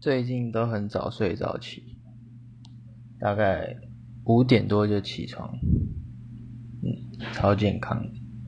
最近都很早睡早起，大概五点多就起床，嗯，超健康的。